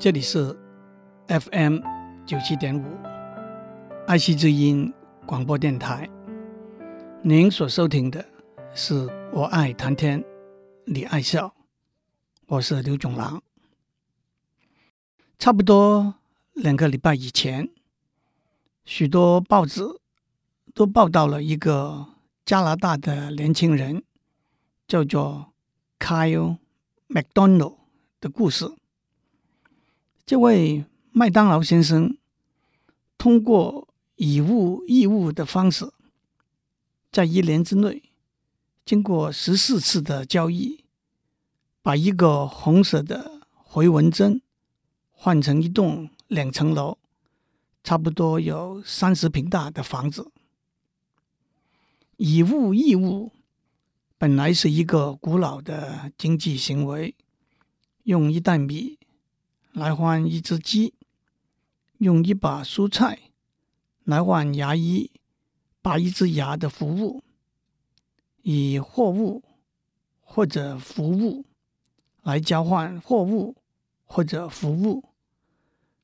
这里是 FM 九七点五爱惜之音广播电台。您所收听的是我爱谈天，你爱笑，我是刘总郎。差不多两个礼拜以前，许多报纸都报道了一个加拿大的年轻人，叫做 Kyle McDonald 的故事。这位麦当劳先生通过以物易物的方式，在一年之内，经过十四次的交易，把一个红色的回纹针换成一栋两层楼、差不多有三十平大的房子。以物易物本来是一个古老的经济行为，用一袋米。来换一只鸡，用一把蔬菜来换牙医拔一只牙的服务，以货物或者服务来交换货物或者服务，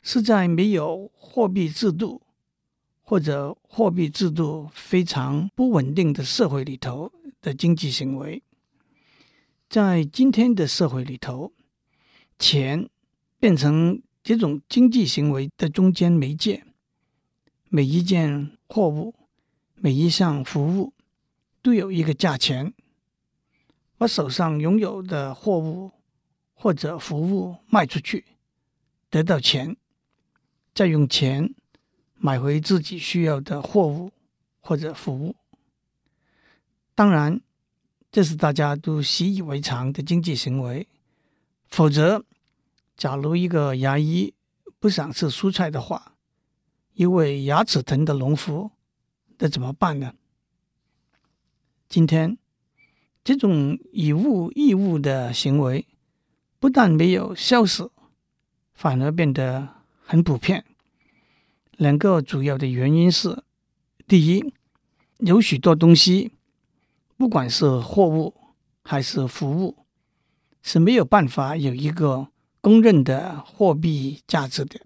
是在没有货币制度或者货币制度非常不稳定的社会里头的经济行为。在今天的社会里头，钱。变成这种经济行为的中间媒介，每一件货物、每一项服务都有一个价钱。把手上拥有的货物或者服务卖出去，得到钱，再用钱买回自己需要的货物或者服务。当然，这是大家都习以为常的经济行为，否则。假如一个牙医不想吃蔬菜的话，一位牙齿疼的农夫，那怎么办呢？今天这种以物易物的行为不但没有消失，反而变得很普遍。两个主要的原因是：第一，有许多东西，不管是货物还是服务，是没有办法有一个。公认的货币价值的。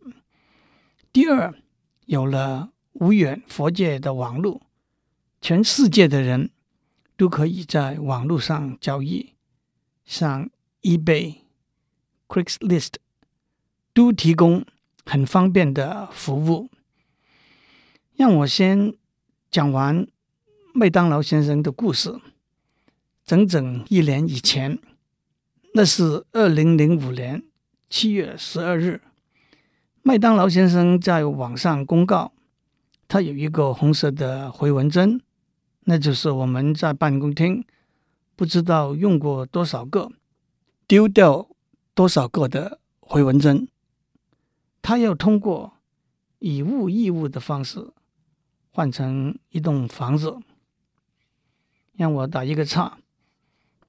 第二，有了无远佛界的网络，全世界的人都可以在网络上交易，像 eBay、Craigslist 都提供很方便的服务。让我先讲完麦当劳先生的故事。整整一年以前，那是二零零五年。七月十二日，麦当劳先生在网上公告，他有一个红色的回纹针，那就是我们在办公厅不知道用过多少个，丢掉多少个的回纹针。他要通过以物易物的方式换成一栋房子。让我打一个岔，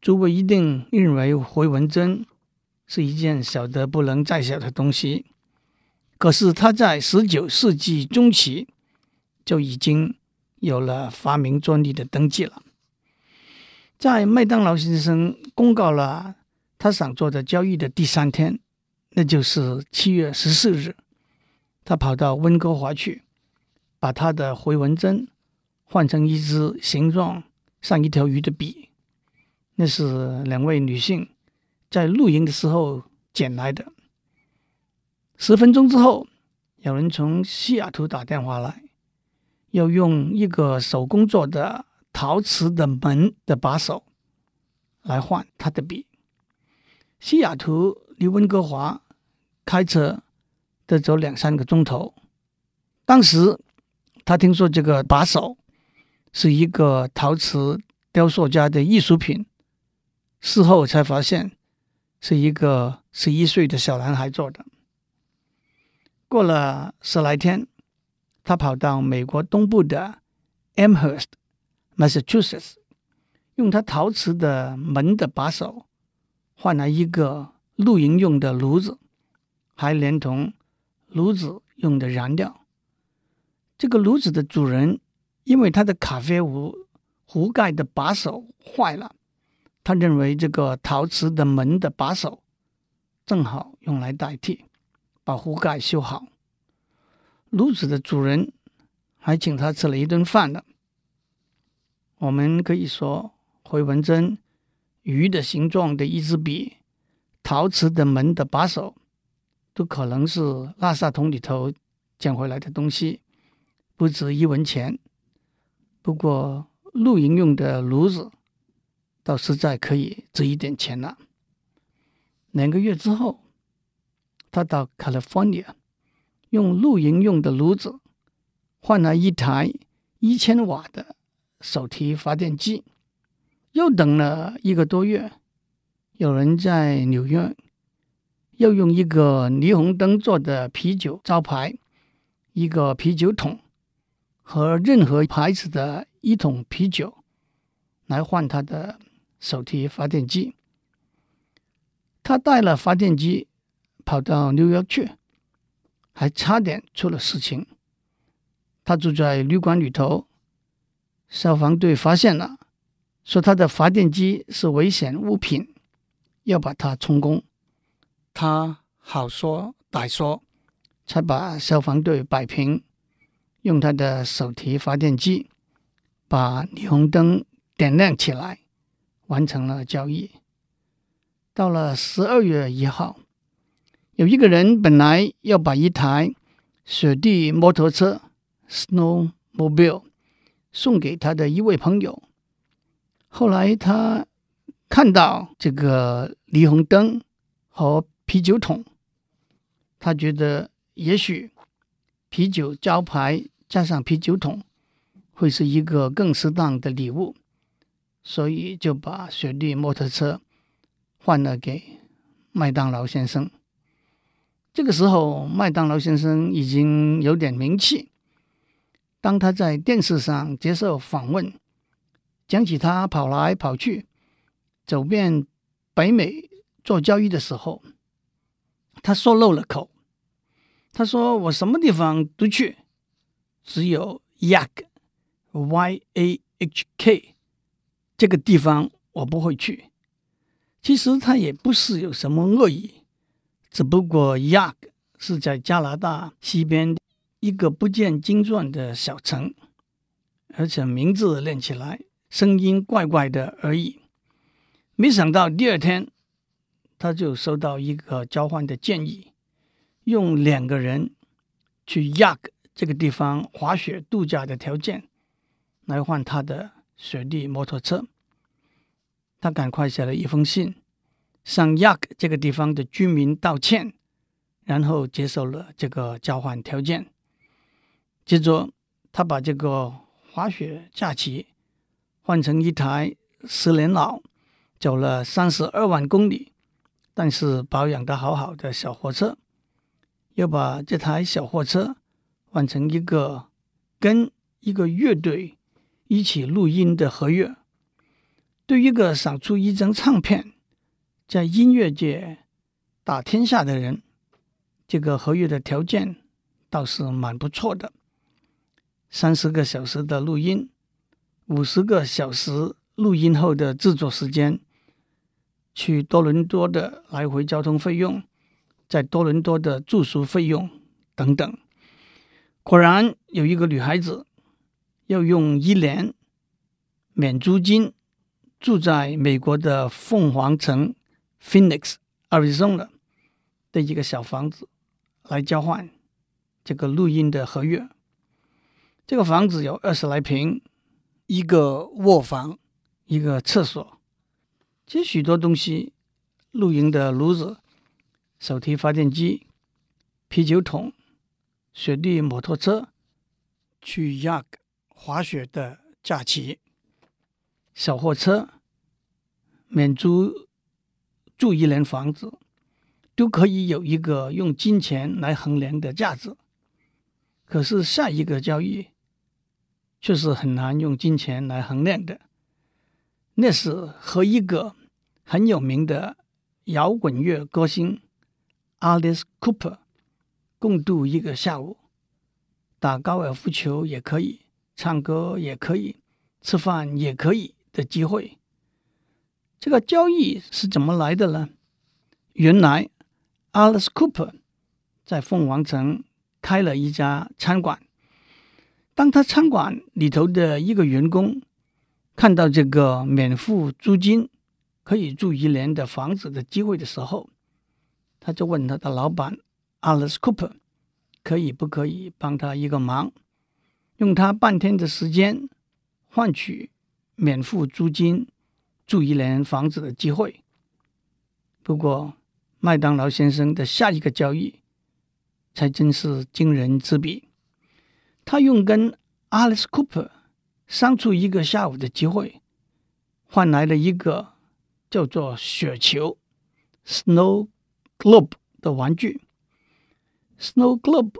诸位一定认为回纹针。是一件小得不能再小的东西，可是他在十九世纪中期就已经有了发明专利的登记了。在麦当劳先生公告了他想做的交易的第三天，那就是七月十四日，他跑到温哥华去，把他的回纹针换成一支形状像一条鱼的笔，那是两位女性。在露营的时候捡来的。十分钟之后，有人从西雅图打电话来，要用一个手工做的陶瓷的门的把手来换他的笔。西雅图离温哥华开车得走两三个钟头。当时他听说这个把手是一个陶瓷雕塑家的艺术品，事后才发现。是一个十一岁的小男孩做的。过了十来天，他跑到美国东部的 Amherst, Massachusetts，用他陶瓷的门的把手换来一个露营用的炉子，还连同炉子用的燃料。这个炉子的主人因为他的咖啡壶壶盖的把手坏了。他认为这个陶瓷的门的把手正好用来代替，把壶盖修好。炉子的主人还请他吃了一顿饭呢。我们可以说，回纹针、鱼的形状的一支笔、陶瓷的门的把手，都可能是垃圾桶里头捡回来的东西，不值一文钱。不过露营用的炉子，倒实在可以值一点钱了。两个月之后，他到 California，用露营用的炉子换了一台一千瓦的手提发电机。又等了一个多月，有人在纽约又用一个霓虹灯做的啤酒招牌、一个啤酒桶和任何牌子的一桶啤酒来换他的手提发电机。他带了发电机跑到纽约去，还差点出了事情。他住在旅馆里头，消防队发现了，说他的发电机是危险物品，要把它充公。他好说歹说，才把消防队摆平，用他的手提发电机把霓虹灯点亮起来，完成了交易。到了十二月一号，有一个人本来要把一台雪地摩托车 （snowmobile） 送给他的一位朋友。后来他看到这个霓虹灯和啤酒桶，他觉得也许啤酒招牌加上啤酒桶会是一个更适当的礼物，所以就把雪地摩托车。换了给麦当劳先生。这个时候，麦当劳先生已经有点名气。当他在电视上接受访问，讲起他跑来跑去、走遍北美做交易的时候，他说漏了口。他说：“我什么地方都去，只有 Yahk（Y-A-H-K） 这个地方我不会去。”其实他也不是有什么恶意，只不过 Yaak 是在加拿大西边一个不见经传的小城，而且名字念起来声音怪怪的而已。没想到第二天他就收到一个交换的建议，用两个人去 Yaak 这个地方滑雪度假的条件来换他的雪地摩托车。他赶快写了一封信，向 Yak 这个地方的居民道歉，然后接受了这个交换条件。接着，他把这个滑雪假期换成一台十年老、走了三十二万公里，但是保养得好好的小货车，又把这台小货车换成一个跟一个乐队一起录音的合约。对一个想出一张唱片，在音乐界打天下的人，这个合约的条件倒是蛮不错的。三十个小时的录音，五十个小时录音后的制作时间，去多伦多的来回交通费用，在多伦多的住宿费用等等。果然有一个女孩子要用一年免租金。住在美国的凤凰城 （Phoenix, Arizona） 的一个小房子来交换这个录音的合约。这个房子有二十来平，一个卧房，一个厕所，接许多东西：露营的炉子、手提发电机、啤酒桶、雪地摩托车、去 Yaak 滑雪的假期。小货车、免租住一年房子，都可以有一个用金钱来衡量的价值。可是下一个交易却是很难用金钱来衡量的。那是和一个很有名的摇滚乐歌星 Alice Cooper 共度一个下午，打高尔夫球也可以，唱歌也可以，吃饭也可以。的机会，这个交易是怎么来的呢？原来，Alice Cooper 在凤凰城开了一家餐馆。当他餐馆里头的一个员工看到这个免付租金可以住一年的房子的机会的时候，他就问他的老板 Alice Cooper 可以不可以帮他一个忙，用他半天的时间换取免付租金住一年房子的机会。不过，麦当劳先生的下一个交易才真是惊人之笔。他用跟 Alice Cooper 相处一个下午的机会，换来了一个叫做雪球 （Snow Globe） 的玩具。Snow Globe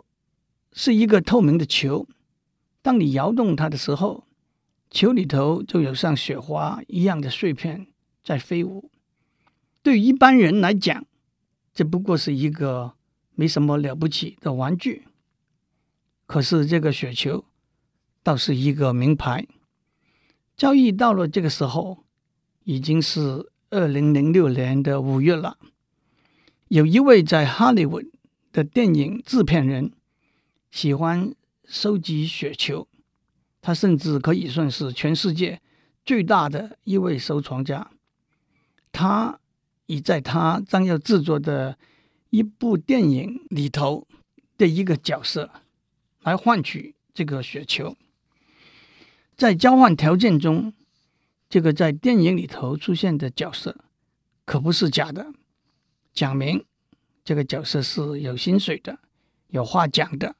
是一个透明的球，当你摇动它的时候，球里头就有像雪花一样的碎片在飞舞。对一般人来讲，这不过是一个没什么了不起的玩具。可是这个雪球倒是一个名牌。交易到了这个时候，已经是二零零六年的五月了。有一位在好莱坞的电影制片人喜欢收集雪球，他甚至可以算是全世界最大的一位收藏家。他以在他将要制作的一部电影里头的一个角色。来换取这个雪球，在交换条件中，这个在电影里头出现的角色可不是假的，讲明这个角色是有薪水的，有话讲的，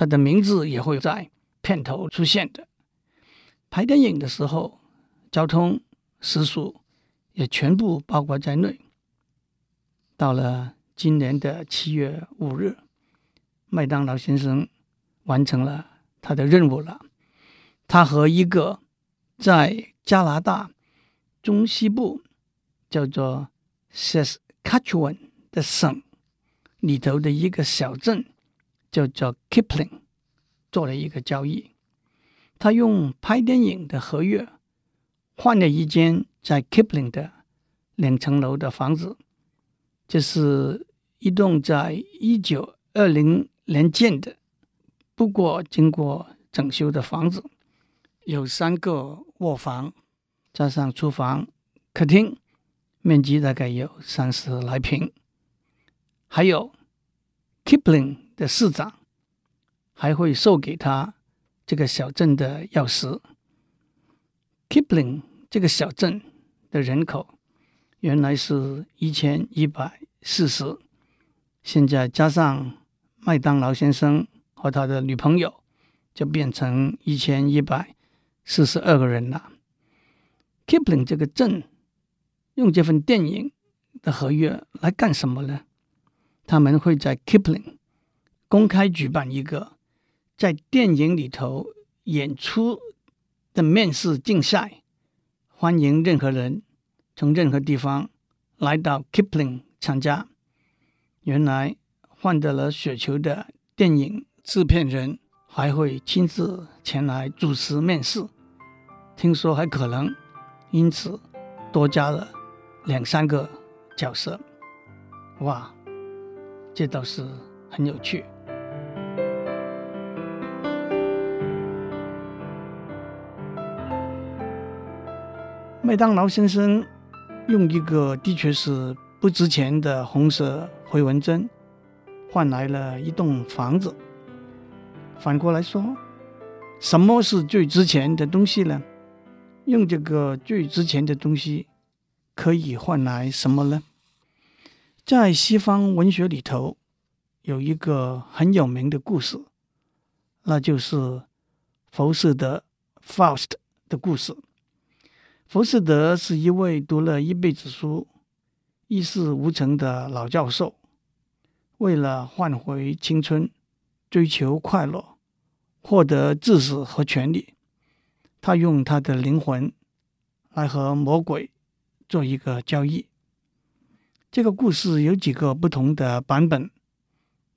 他的名字也会在片头出现的。拍电影的时候，交通、食宿也全部包括在内。到了今年的七月五日，麦当劳先生。完成了他的任务了。他和一个在加拿大中西部叫做 Saskatchewan 的省里头的一个小镇叫做 Kipling 做了一个交易。他用拍电影的合约换了一间在 Kipling 的两层楼的房子。这是一栋在一九二零年建的。不过，经过整修的房子有三个卧房，加上厨房、客厅，面积大概有三十来平。还有 Kipling 的市长还会授给他这个小镇的钥匙。Kipling 这个小镇的人口原来是一千一百四十，现在加上麦当劳先生。和他的女朋友就变成一千一百四十二个人了。Kipling 这个镇用这份电影的合约来干什么呢？他们会在 Kipling 公开举办一个在电影里头演出的面试竞赛，欢迎任何人从任何地方来到 Kipling 参加。原来换得了雪球的电影。制片人还会亲自前来主持面试，听说还可能因此多加了两三个角色。哇，这倒是很有趣。麦当劳先生用一个的确是不值钱的红色回纹针换来了一栋房子。反过来说，什么是最值钱的东西呢？用这个最值钱的东西可以换来什么呢？在西方文学里头，有一个很有名的故事，那就是浮士德 （Faust） 的故事。浮士德是一位读了一辈子书、一事无成的老教授，为了换回青春。追求快乐，获得知识和权力，他用他的灵魂来和魔鬼做一个交易。这个故事有几个不同的版本，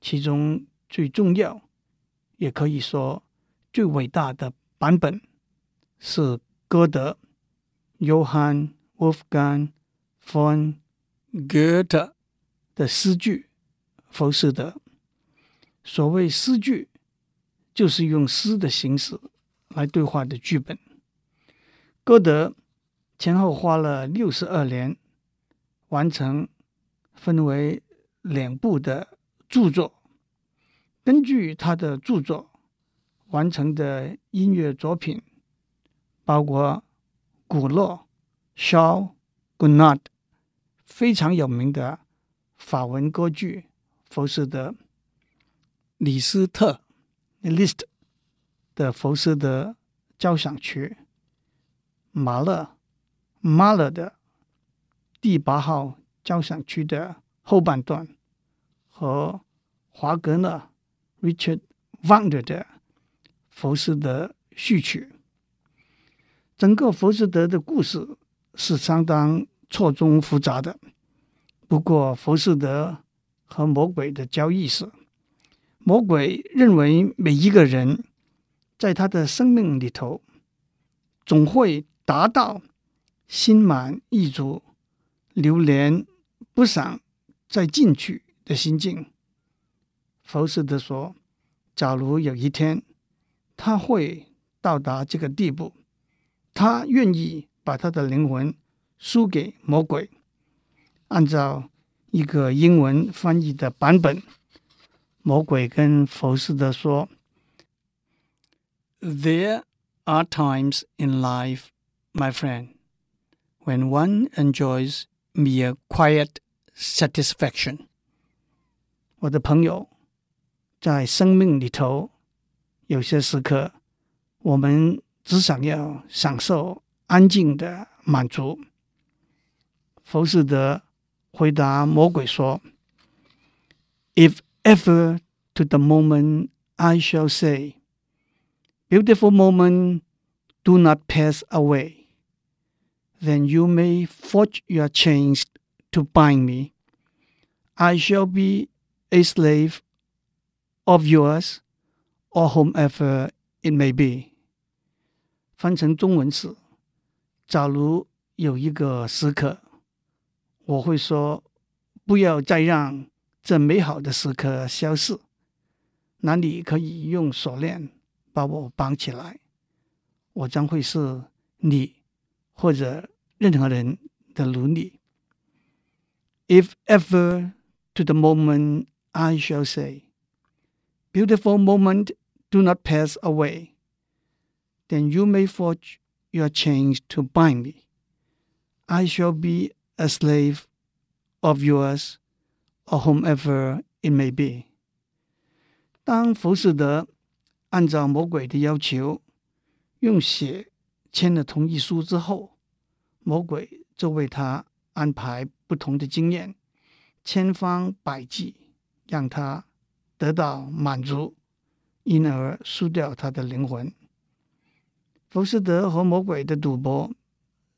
其中最重要，也可以说最伟大的版本是歌德 （Johann Wolfgang von Goethe） 的诗句《浮士德》。所谓诗句，就是用诗的形式来对话的剧本。歌德前后花了六十二年完成分为两部的著作。根据他的著作完成的音乐作品，包括古诺、肖、古纳非常有名的法文歌剧《浮士德》，李斯特，List，的《浮士德交响曲》，马勒 m a l e 的第八号交响曲的后半段，和华格纳。Richard Wagner 的《浮士德序曲》，整个《浮士德》的故事是相当错综复杂的。不过，浮士德和魔鬼的交易是，魔鬼认为每一个人在他的生命里头总会达到心满意足、流连不想再进去的心境。浮士德说：“假如有一天他会到达这个地步，他愿意把他的灵魂输给魔鬼。按照一个英文翻译的版本，魔鬼跟浮士德说：‘There are times in life, my friend, when one enjoys mere quiet satisfaction。’我的朋友。”在生命里头，有些时刻，我们只想要享受安静的满足。浮士德回答魔鬼说：“If ever to the moment I shall say, beautiful moment, do not pass away, then you may forge your chains to bind me. I shall be a slave。” Of yours, or whomever it may be。 翻成中文是：假如有一个时刻，我会说，不要再让这美好的时刻消失。那你可以用锁链把我绑起来，我将会是你或者任何人的奴隶。If ever to the moment I shall say。Beautiful moment, do not pass away. Then you may forge your chains to bind me. I shall be a slave of yours, or whomever it may be. 当浮士德按照魔鬼的要求用血签了同意书之后，魔鬼就为他安排不同的经验，千方百计让他。得到满足，因而输掉他的灵魂。 浮士德和魔鬼的赌博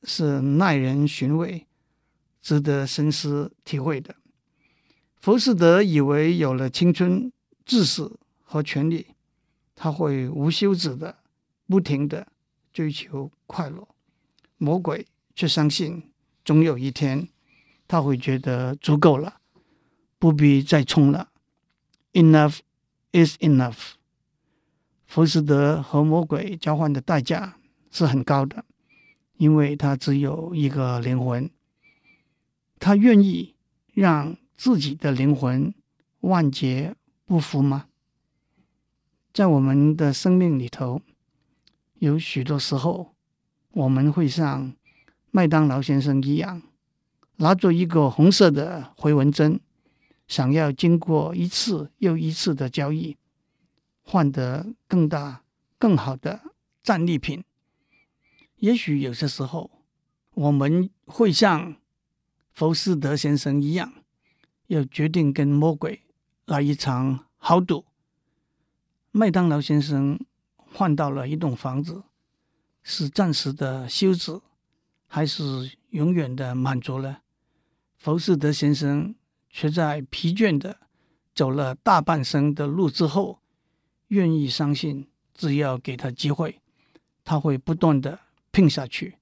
是耐人寻味、值得深思体会的。浮士德以为有了青春、知识和权力，他会无休止的、不停的追求快乐；魔鬼却相信，总有一天他会觉得足够了，不必再冲了。Enough is enough。浮士德和魔鬼交换的代价是很高的，因为他只有一个灵魂。他愿意让自己的灵魂万劫不复吗？在我们的生命里头，有许多时候，我们会像麦当劳先生一样，拿着一个红色的回纹针。想要经过一次又一次的交易，换得更大、更好的战利品。也许有些时候，我们会像浮士德先生一样，要决定跟魔鬼来一场豪赌。麦当劳先生换到了一栋房子，是暂时的休止，还是永远的满足呢？浮士德先生。却在疲倦的走了大半生的路之后，愿意相信，只要给他机会，他会不断的拼下去，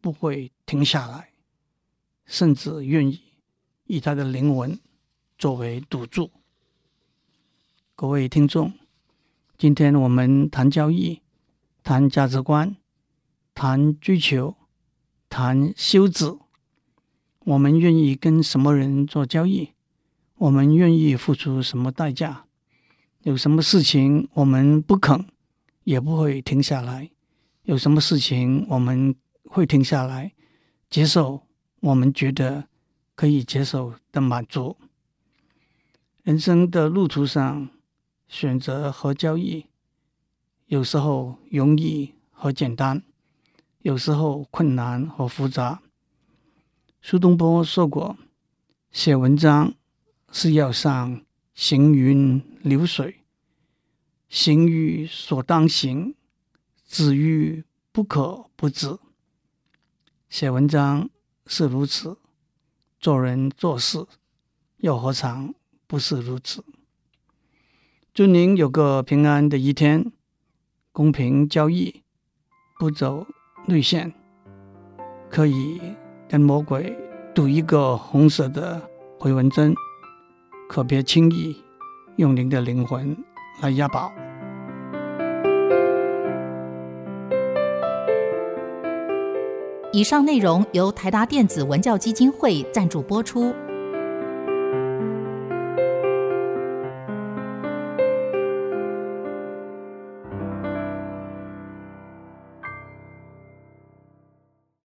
不会停下来，甚至愿意以他的灵魂作为赌注。各位听众，今天我们谈交易，谈价值观，谈追求，谈休止。我们愿意跟什么人做交易？我们愿意付出什么代价？有什么事情我们不肯，也不会停下来？有什么事情我们会停下来，接受我们觉得可以接受的满足？人生的路途上，选择和交易，有时候容易和简单，有时候困难和复杂。苏东坡说过：“写文章是要上行云流水，行于所当行，止于不可不止。”写文章是如此，做人做事又何尝不是如此？祝您有个平安的一天，公平交易，不走内线，可以。跟魔鬼赌一个红色的回纹针，可别轻易用您的灵魂来押宝。以上内容由台达电子文教基金会赞助播出。